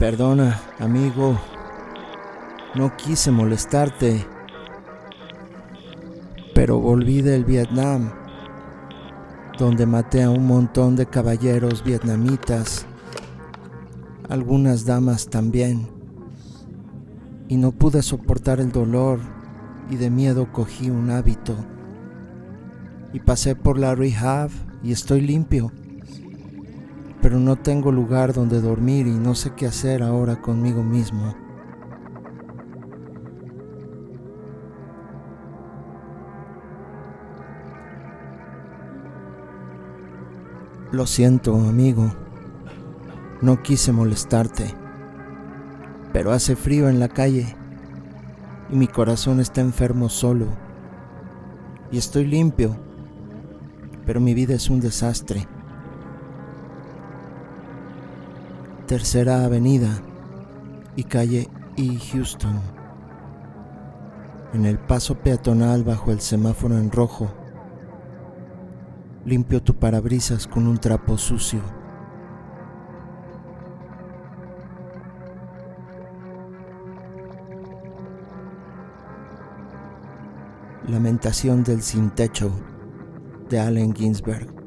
Perdona, amigo. No quise molestarte. Pero volví del Vietnam, donde maté a un montón de caballeros vietnamitas, algunas damas también. Y no pude soportar el dolor y de miedo cogí un hábito. Y pasé por la rehab y estoy limpio. Pero no tengo lugar donde dormir y no sé qué hacer ahora conmigo mismo. Lo siento, amigo. No quise molestarte. Pero hace frío en la calle y mi corazón está enfermo solo. Y estoy limpio, pero mi vida es un desastre. Tercera Avenida y calle E. Houston. En el paso peatonal bajo el semáforo en rojo Limpio tu parabrisas con un trapo sucio. Lamentación del sin techo de Allen Ginsberg.